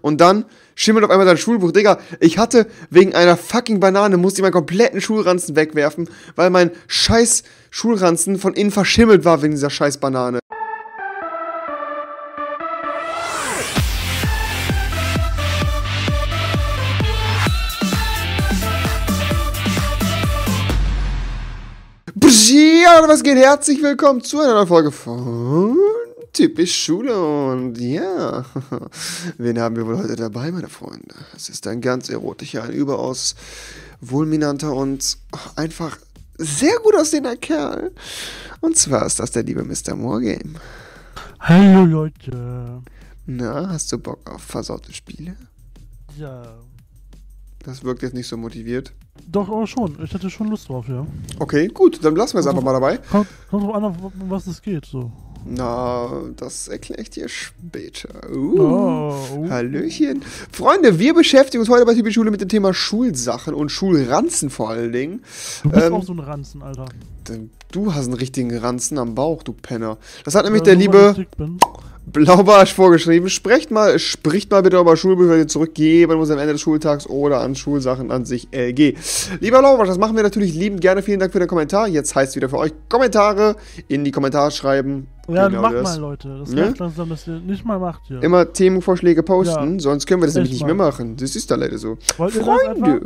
und dann schimmelt auf einmal dein Schulbuch. Digga, ich hatte wegen einer fucking Banane, musste ich meinen kompletten Schulranzen wegwerfen, weil mein scheiß Schulranzen von innen verschimmelt war wegen dieser scheiß Banane. Ja, was geht? Herzlich willkommen zu einer neuen Folge von Typisch Schule. Und ja, wen haben wir wohl heute dabei, meine Freunde? Es ist ein ganz erotischer, ein überaus vulminanter und einfach sehr gut aussehender Kerl. Und zwar ist das der liebe Mr. Moorgame. Hallo Leute. Na, hast du Bock auf versaute Spiele? Ja. Das wirkt jetzt nicht so motiviert. Doch, aber schon. Ich hätte schon Lust drauf, ja. Okay, gut, dann lassen wir es einfach mal dabei. Kommt, kommt drauf an, um was es geht, so. Na, das erkläre ich dir später. Uh, Oh, uh. Hallöchen. Freunde, wir beschäftigen uns heute bei Typisch Schule mit dem Thema Schulsachen und Schulranzen vor allen Dingen. Du bist Ähm, auch so ein Ranzen, Alter. Du hast einen richtigen Ranzen am Bauch, du Penner. Das hat nämlich Weil der liebe. Blaubarsch vorgeschrieben. Sprecht mal, spricht mal bitte über Schulbücher, die zurückgeben muss am Ende des Schultags oder an Schulsachen an sich LG. Lieber Blaubarsch, das machen wir natürlich liebend gerne. Vielen Dank für den Kommentar. Jetzt heißt es wieder für euch Kommentare in die Kommentare schreiben. Ja, Genau macht mal, Leute. Das Ne? langsam, dass ihr nicht mal macht hier. Immer Themenvorschläge posten, Ja. sonst können wir das nämlich nicht mehr mal. machen. Das ist da leider so. Wollt? Freunde!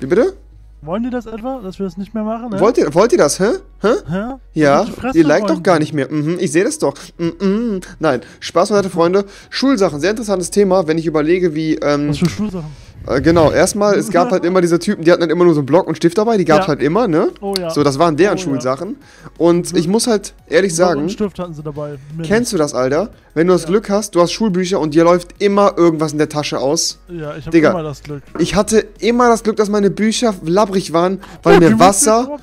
Wie bitte? Wollen die das etwa, dass wir das nicht mehr machen? Ne? Wollt, ihr, wollt ihr das, hä? Hä? Hä? Ja, ihr liked doch gar nicht mehr. Mhm, ich sehe das doch. Mhm. Nein, Spaß beiseite, Freunde. Schulsachen, sehr interessantes Thema, wenn ich überlege, wie. Ähm, Was für Schulsachen? Äh, genau, erstmal, es gab halt immer diese Typen, die hatten halt immer nur so einen Block und Stift dabei, die gab es Ja. halt immer, ne? Oh ja. So, das waren deren Oh ja. Schulsachen. Und ich muss halt ehrlich Block sagen, Und Stift hatten sie dabei. Mindestens. kennst du das, Alter? Wenn du das Ja. Glück hast, du hast Schulbücher und dir läuft immer irgendwas in der Tasche aus. Ja, ich Digga. immer das Glück. Ich hatte immer das Glück, dass meine Bücher labbrig waren, weil mir Wasser.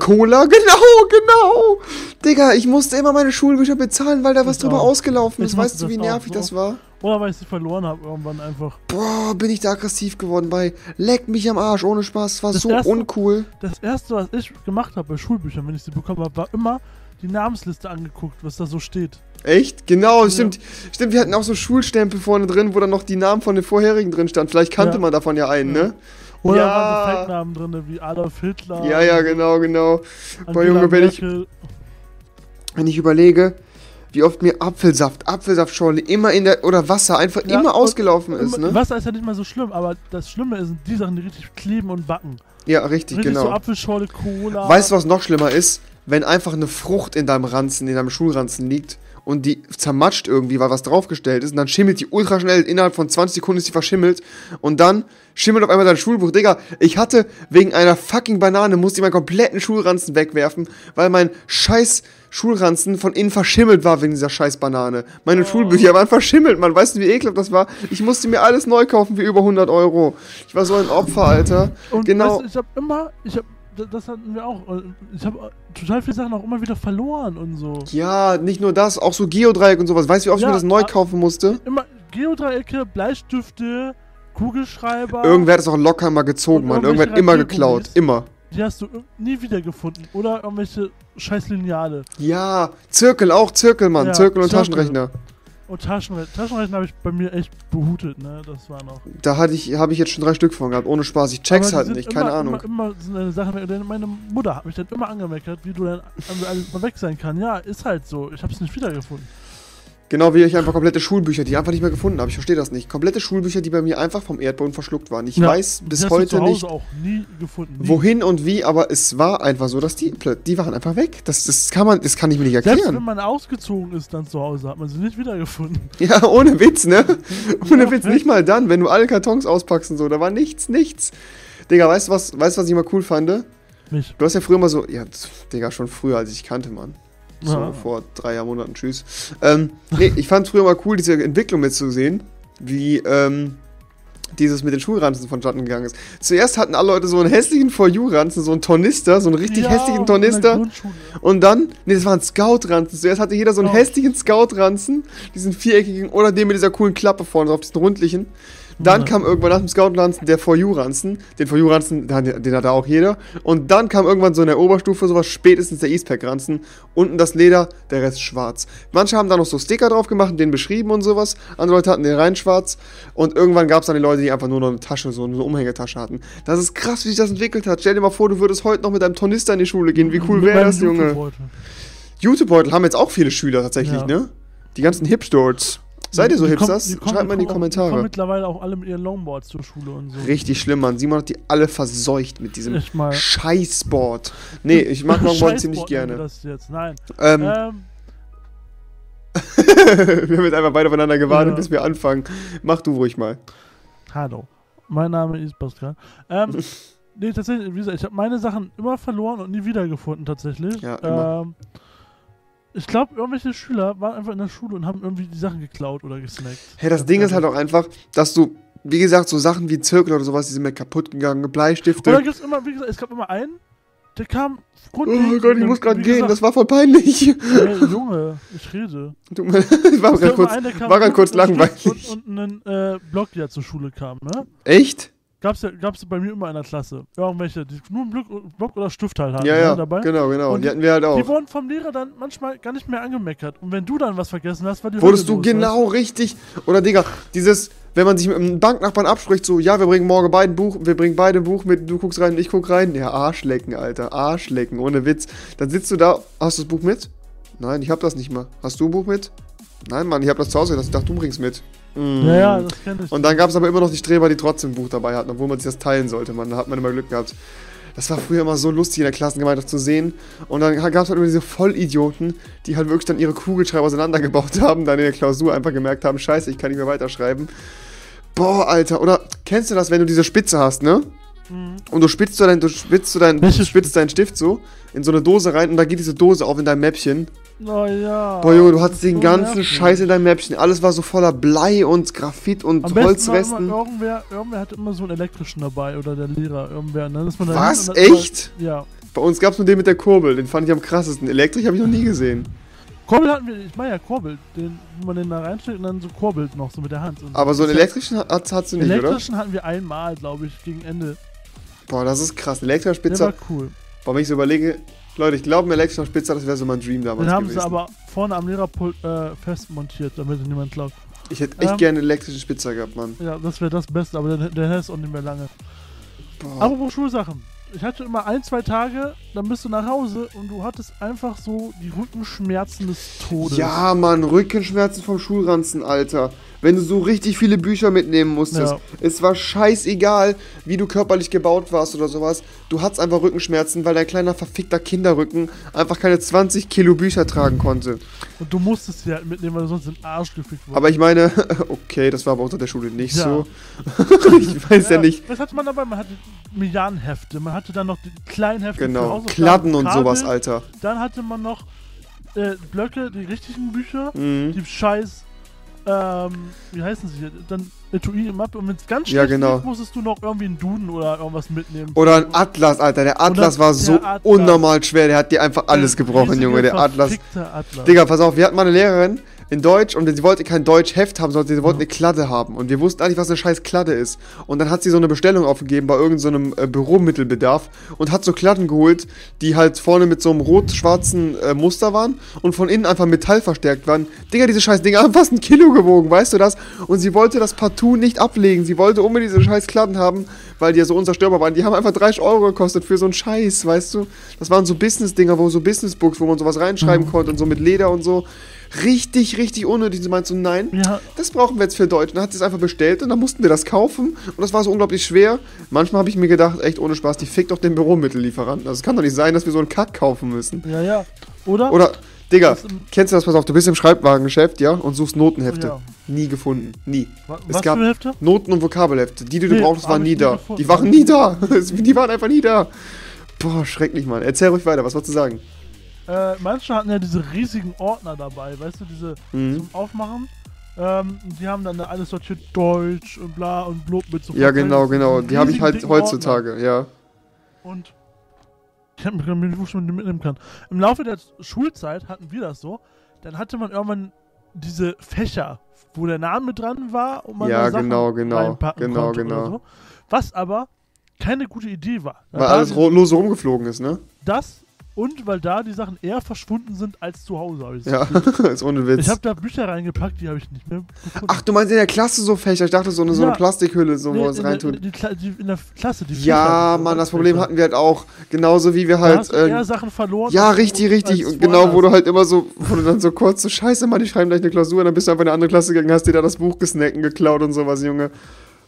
Cola, genau, genau. Digga, ich musste immer meine Schulbücher bezahlen, weil da was drüber ausgelaufen ist. Weißt du, wie nervig so. das war? Oder weil ich sie verloren habe irgendwann einfach. Boah, bin ich da aggressiv geworden bei. Leck mich am Arsch, ohne Spaß. Das war Das so erste- uncool. Das erste, was ich gemacht habe bei Schulbüchern, wenn ich sie bekommen habe, war immer die Namensliste angeguckt, was da so steht. Echt? Genau, Ja. stimmt. Stimmt, wir hatten auch so Schulstempel vorne drin, wo dann noch die Namen von den vorherigen drin standen. Vielleicht kannte Ja. man davon ja einen, ne? Oder Ja. waren so Fake-Namen drin, wie Adolf Hitler. Ja, ja, genau, genau. Boah, Junge, wenn ich, wenn ich überlege, wie oft mir Apfelsaft, Apfelsaftschorle immer in der, oder Wasser einfach Ja, immer ausgelaufen ist, ne? Wasser ist ja nicht mal so schlimm, aber das Schlimme sind die Sachen, die richtig kleben und backen. Ja, richtig, Richtig so genau. Apfelschorle, Cola. Weißt du, was noch schlimmer ist? Wenn einfach eine Frucht in deinem Ranzen, in deinem Schulranzen liegt und die zermatscht irgendwie, weil was draufgestellt ist und dann schimmelt die ultra schnell, innerhalb von 20 Sekunden ist die verschimmelt und dann schimmelt auf einmal dein Schulbuch. Digga, ich hatte wegen einer fucking Banane, musste ich meinen kompletten Schulranzen wegwerfen, weil mein scheiß Schulranzen von innen verschimmelt war wegen dieser scheiß Banane. Meine Oh. Schulbücher waren verschimmelt, man. Weißt du, wie ekelhaft das war? Ich musste mir alles neu kaufen für über 100 Euro. Ich war so ein Opfer, Alter. und genau. weißt ich habe immer, ich habe, das hatten wir auch, ich habe total viele Sachen auch immer wieder verloren und so. Ja, nicht nur das, auch so Geodreieck und sowas. Weißt du, wie oft ich Ja, mir das neu ah- kaufen musste? Immer Geodreiecke, Bleistifte, Kugelschreiber. Irgendwer hat es auch locker mal gezogen, Mann. Irgendwer hat immer geklaut. Immer. Die hast du nie wiedergefunden. Oder irgendwelche scheiß Lineale. Ja, Zirkel auch, Zirkel, Mann. Ja, Zirkel und Zirkel. Taschenrechner. Und Taschenrechner. Taschenrechner habe ich bei mir echt behutet, ne? Das war noch. Da hatte ich, habe ich jetzt schon drei Stück von gehabt, ohne Spaß. Ich check's halt nicht, immer, keine Ahnung. Immer, immer so eine Sache, meine Mutter hat mich dann immer angemeckert, wie du dann also alles mal weg sein kann. Ja, ist halt so. Ich habe es nicht wiedergefunden. Genau wie ich einfach komplette Schulbücher, die ich einfach nicht mehr gefunden habe. Ich verstehe das nicht. Komplette Schulbücher, die bei mir einfach vom Erdboden verschluckt waren. Ich Ja, weiß bis heute nicht, auch nie gefunden. Wohin und wie, aber es war einfach so, dass die, die waren einfach weg. Das, das kann man, das kann ich mir nicht Selbst wenn erklären. man ausgezogen ist dann zu Hause, hat man sie nicht wiedergefunden. Ja, ohne Witz, ne? Ohne Ja, Witz, nicht mal dann, wenn du alle Kartons auspackst und so, da war nichts, nichts. Digga, weißt du was, weißt du, was ich mal cool fand? Mich. Du hast ja früher mal so, ja, Digga, schon früher, als ich kannte, Mann. So Ja. vor drei Jahr Monaten, tschüss. Ähm, nee, ich fand früher mal cool, diese Entwicklung mitzusehen, wie, ähm, dieses mit den Schulranzen vonstatten gegangen ist. Zuerst hatten alle Leute so einen hässlichen For You-Ranzen, so einen Tornister, so einen richtig Ja, hässlichen Tornister. Und dann, nee, das war ein Scout-Ranzen. Zuerst hatte jeder so einen Genau. hässlichen Scout-Ranzen, diesen viereckigen, oder den mit dieser coolen Klappe vorne drauf, diesen rundlichen. Dann Ja. kam irgendwann nach dem Scout-Ranzen der For You-Ranzen. Den For You-Ranzen, den, den hatte auch jeder. Und dann kam irgendwann so in der Oberstufe sowas, spätestens der Eastpack-Ranzen. Unten das Leder, der Rest schwarz. Manche haben da noch so Sticker drauf gemacht den beschrieben und sowas. Andere Leute hatten den rein schwarz. Und irgendwann gab es dann die Leute, die einfach nur noch eine Tasche, so eine Umhängetasche hatten. Das ist krass, wie sich das entwickelt hat. Stell dir mal vor, du würdest heute noch mit einem Tornister in die Schule gehen. Wie cool wäre das, Junge? YouTube-Beutel haben jetzt auch viele Schüler tatsächlich, Ja. ne? Die ganzen Hipsters. Seid ihr so Die Hipsters? kommen- Schreibt mal in die kommen auch- Die Kommentare. kommen mittlerweile auch alle mit ihren Longboards zur Schule und so. Richtig schlimm, Mann. Simon hat die alle verseucht mit diesem. Scheißboard. Nee, ich mag Longboard ziemlich gerne. Das jetzt. Nein. Ähm, Ähm, wir haben jetzt einfach beide aufeinander gewartet, Ja. bis wir anfangen. Mach du ruhig mal. hallo. Mein Name ist Pascal. Ähm, nee, tatsächlich, wie gesagt, ich habe meine Sachen immer verloren und nie wiedergefunden, tatsächlich. Ja, immer. Ähm, ich glaube, irgendwelche Schüler waren einfach in der Schule und haben irgendwie die Sachen geklaut oder gesnackt. Hey, das Ding ist halt auch einfach, dass du, wie gesagt, so Sachen wie Zirkel oder sowas, die sind mir kaputt gegangen, Bleistifte. Oder gibt es immer, wie gesagt, es gab immer einen, der kam Oh Gott, ich muss gerade gehen, das war voll peinlich. Hey, Junge, ich rede. Mir- Das war gerade kurz, einen, war kurz langweilig. Und, und einen äh, Block, der zur Schule kam, ne? Echt? Gab's ja, gab's bei mir immer in der Klasse. Irgendwelche, die nur einen Block, Block oder Stift halt hatten Ja, ja, dabei. genau, genau. Und Die hatten wir halt Die auch. wurden vom Lehrer dann manchmal gar nicht mehr angemeckert. Und wenn du dann was vergessen hast, war die Wurdest Hölle du los, genau richtig. Oder Digga, dieses, wenn man sich mit einem Banknachbarn abspricht, so, ja, wir bringen morgen beide ein Buch, wir bringen beide ein Buch mit, du guckst rein und ich guck rein. Ja, Arschlecken, Alter, Arschlecken, ohne Witz. Dann sitzt du da, hast du das Buch mit? Nein, ich hab das nicht mal. Hast du ein Buch mit? Nein, Mann, ich hab das zu Hause gelassen. Ich dachte, du bringst mit. Weißt Mm. du? Ja, ja, das kenn ich. Und dann gab es aber immer noch die Streber, die trotzdem ein Buch dabei hatten, obwohl man sich das teilen sollte. Man, da hat man immer Glück gehabt. Das war früher immer so lustig in der Klassengemeinschaft zu sehen. Und dann gab es halt immer diese Vollidioten, die halt wirklich dann ihre Kugelschreiber auseinandergebaut haben, dann in der Klausur einfach gemerkt haben, scheiße, ich kann nicht mehr weiterschreiben. Boah, Alter. Oder kennst du das, wenn du diese Spitze hast, ne? Mhm. Und du spitzt dein, du spitzt dein, du spitzt deinen Stift so in so eine Dose rein und da geht diese Dose auf in dein Mäppchen. Oh ja. Boah, Junge, du hattest ist den so ganzen nervig. Scheiß in deinem Mäppchen. Alles war so voller Blei und Graphit und Am Holzresten. immer, irgendwer, irgendwer hatte immer so einen elektrischen dabei oder der Lehrer, irgendwer. Ne? Dass man da Was? und Echt? Immer, ja. Bei uns gab es nur den mit der Kurbel, den fand ich am krassesten. Elektrisch habe ich noch nie gesehen. Kurbel hatten wir, ich meine ja Kurbel, den, wo man den da reinsteckt und dann so kurbelt noch, so mit der Hand. Und Aber so einen ist elektrischen hat, hast du nicht, oder? Elektrischen hatten wir einmal, glaube ich, gegen Ende. Boah, das ist krass. Elektrischer Der Spitzer. war cool. Boah, wenn ich so überlege, Leute, ich glaube, ein elektrischer Spitzer, das wäre so mein Dream damals Den haben gewesen. sie aber vorne am Lehrerpult äh, festmontiert, damit ihn niemand klaut. ich hätte echt ähm, gerne einen elektrischen Spitzer gehabt, Mann. Ja, das wäre das Beste, aber der, der hält auch nicht mehr lange. Boah. Apropos Schulsachen. Ich hatte immer ein, zwei Tage, dann bist du nach Hause und du hattest einfach so die Rückenschmerzen des Todes. Ja, Mann, Rückenschmerzen vom Schulranzen, Alter. Wenn du so richtig viele Bücher mitnehmen musstest. Ja. Es war scheißegal, wie du körperlich gebaut warst oder sowas. Du hattest einfach Rückenschmerzen, weil dein kleiner verfickter Kinderrücken einfach keine 20 Kilo Bücher tragen konnte. Und du musstest sie halt mitnehmen, weil du sonst in den Arsch gefickt wurdest. Aber ich meine, okay, das war aber unter der Schule nicht Ja. so. ich weiß ja, nicht. Was hatte man dabei? Man hatte Milliardenhefte, man hatte dann noch die kleinen Hefte für Genau, Hausaufgaben, Kladden und Kabel, sowas, Alter. Dann hatte man noch äh, Blöcke, die richtigen Bücher, Mhm. die scheiß, ähm, wie heißen sie hier? Dann Etui im Mappe und wenn es ganz Ja, schlecht genau. lief, musstest du noch irgendwie einen Duden oder irgendwas mitnehmen. Oder ein Atlas, Alter. Der Atlas Oder war so Atlas. unnormal schwer. Der hat dir einfach alles gebrochen, Junge. Der Atlas. Atlas. Digga, pass auf, wir hatten mal eine Lehrerin in Deutsch und sie wollte kein Deutsch-Heft haben, sondern sie wollte eine Kladde haben. Und wir wussten eigentlich, was eine scheiß Kladde ist. Und dann hat sie so eine Bestellung aufgegeben bei irgendeinem so äh, Büromittelbedarf und hat so Kladden geholt, die halt vorne mit so einem rot-schwarzen äh, Muster waren und von innen einfach Metall verstärkt waren. Digga, diese scheiß Dinger haben fast ein Kilo gewogen, weißt du das? Und sie wollte das partout nicht ablegen. Sie wollte unbedingt diese scheiß Kladden haben, weil die ja so unzerstörbar waren. Die haben einfach 30 Euro gekostet für so einen Scheiß, weißt du? Das waren so Business-Dinger, wo so Business-Books, wo man sowas reinschreiben konnte und so mit Leder und so. Richtig, richtig unnötig. Sie meinte so, nein, Ja, das brauchen wir jetzt für Deutsch. Und dann hat sie es einfach bestellt und dann mussten wir das kaufen. Und das war so unglaublich schwer. Manchmal habe ich mir gedacht, echt ohne Spaß, die fickt doch den Büromittellieferanten. Also es kann doch nicht sein, dass wir so einen Kack kaufen müssen. ja, ja. Oder? Oder, Digga, Das im- kennst du das, pass auf, du bist im Schreibwarengeschäft, ja, und suchst Notenhefte. Ja. Nie gefunden. Nie. Wa- es Was gab- für Hefte? Noten- und Vokabelhefte. Die, die du Nee, brauchst, hab waren nie da. Die waren nie da. die waren einfach nie da. Boah, schrecklich, Mann. Erzähl ruhig weiter, was wolltest du sagen? Äh, manche hatten ja diese riesigen Ordner dabei, weißt du, diese Mhm. zum Aufmachen. Ähm, die haben dann da alles sortiert, Deutsch und bla und blub mit so Ja, genau, genau. Die habe ich halt dicken Ordner. heutzutage, ja. Und ich habe mir nicht gewusst, wie man die mitnehmen kann. Im Laufe der Schulzeit hatten wir das so. Dann hatte man irgendwann diese Fächer, wo der Name dran war und man Ja, da Sachen genau, genau, reinpacken genau, konnte genau. Oder so. Was aber keine gute Idee war. Weil alles lose rumgeflogen ist, ne? Das und weil da die Sachen eher verschwunden sind als zu Hause. Hab ich Ja, ist ohne Witz. Ich habe da Bücher reingepackt, die habe ich nicht mehr gefunden. Ach, du meinst in der Klasse so Fächer? Ich dachte so eine, so eine Ja. Plastikhülle, so, wo Nee, es in, der, reintut. die, in der Klasse, die Ja, Mann, das Problem hatten wir halt auch. Genauso wie wir Da halt. hast du äh, Sachen verloren. ja, richtig, richtig. Und genau, wo du halt immer so, wo du dann so kurz so, scheiße, Mann, ich schreibe gleich eine Klausur, und dann bist du einfach in eine andere Klasse gegangen, hast dir da das Buch gesnackt und geklaut und sowas, Junge.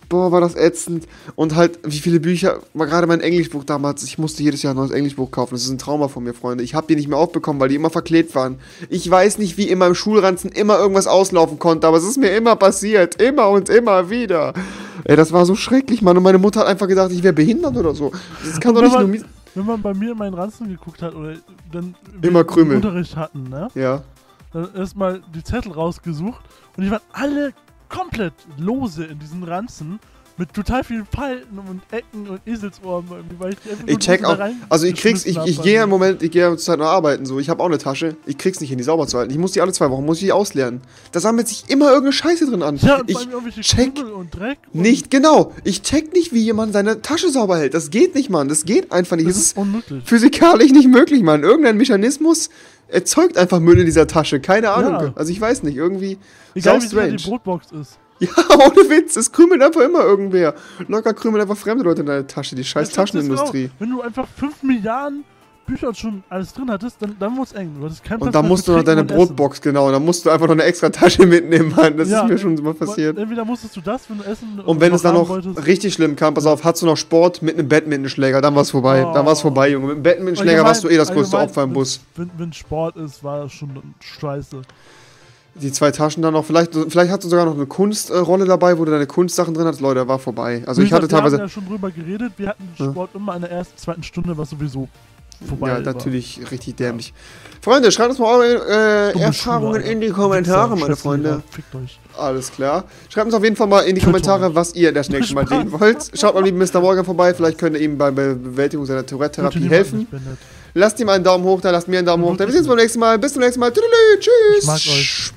Boah, war das ätzend. Und halt, wie viele Bücher, war gerade mein Englischbuch damals, ich musste jedes Jahr ein neues Englischbuch kaufen. Das ist ein Trauma von mir, Freunde. Ich habe die nicht mehr aufbekommen, weil die immer verklebt waren. Ich weiß nicht, wie in meinem Schulranzen immer irgendwas auslaufen konnte, aber es ist mir immer passiert. Immer und immer wieder. Ey, das war so schrecklich, Mann. Und meine Mutter hat einfach gedacht, ich wäre behindert oder so. Das kann doch wenn nicht man- nur Wenn man bei mir in meinen Ranzen geguckt hat oder dann Immer Krümel. Unterricht hatten, ne? Ja. Dann erstmal die Zettel rausgesucht und die waren alle komplett lose in diesen Ranzen mit total vielen Falten und Ecken und Eselsohren, irgendwie, weil ich die einfach Ich check auch, also ich krieg's, ich, ich gehe im. Moment, ich gehe zur Zeit noch arbeiten, so, ich habe auch eine Tasche, ich krieg's nicht hin, die sauber zu halten. Ich muss die alle zwei Wochen, muss ich die ausleeren. Da sammelt sich immer irgendeine Scheiße drin an. Ja, und ich bei mir irgendwelche check Krümel und Dreck. Und nicht, genau, ich check nicht, wie jemand seine Tasche sauber hält. Das geht nicht, Mann, das geht einfach nicht. Das Das ist ist unmöglich. physikalisch nicht möglich, Mann. Irgendein Mechanismus erzeugt einfach Müll in dieser Tasche, keine Ahnung. Ja. Also ich weiß nicht, irgendwie Egal sau wie die. Brotbox ist. Ja, ohne Witz, es krümelt einfach immer irgendwer. Locker krümelt einfach fremde Leute in deine Tasche, die scheiß Das Taschenindustrie. Wenn du einfach 5 Milliarden Bücher und schon alles drin hattest, dann, dann wird's eng. Du hattest keinen Und dann musst du noch deine und Essen. Brotbox, genau. Und dann musst du einfach noch eine extra Tasche mitnehmen, Mann. Das Ja, ist mir schon mal passiert. Entweder musstest du das, wenn du Essen Und wenn es dann noch wolltest. richtig schlimm kam, pass auf, hast du noch Sport mit einem Badmintonschläger, dann war's vorbei. Oh. Dann war's vorbei, Junge. Mit dem Badmintonschläger warst du eh das größte Opfer im Bus. Wenn, wenn Sport ist, war das schon scheiße. Die zwei Taschen dann noch, vielleicht, vielleicht hast du sogar noch eine Kunstrolle dabei, wo du deine Kunstsachen drin hast. Leute, war vorbei. Also ich hatte Wir teilweise. haben ja schon drüber geredet, wir hatten Ja. Sport immer in der ersten, zweiten Stunde, was sowieso vorbei Ja, war. natürlich richtig dämlich. Freunde, schreibt uns mal eure äh, Erfahrungen in die Kommentare, Wichser, meine Freunde. Alles klar. Schreibt uns auf jeden Fall mal in die. Kommentare, was ihr das nächste Mal sehen wollt. Schaut mal lieben Mr. Morgan vorbei, vielleicht könnt ihr ihm bei der Bewältigung seiner Tourette-Therapie helfen. Lasst ihm einen Daumen hoch da, lasst mir einen Daumen hoch da. Wir sehen uns beim nächsten Mal. Bis zum nächsten Mal. Tschüss.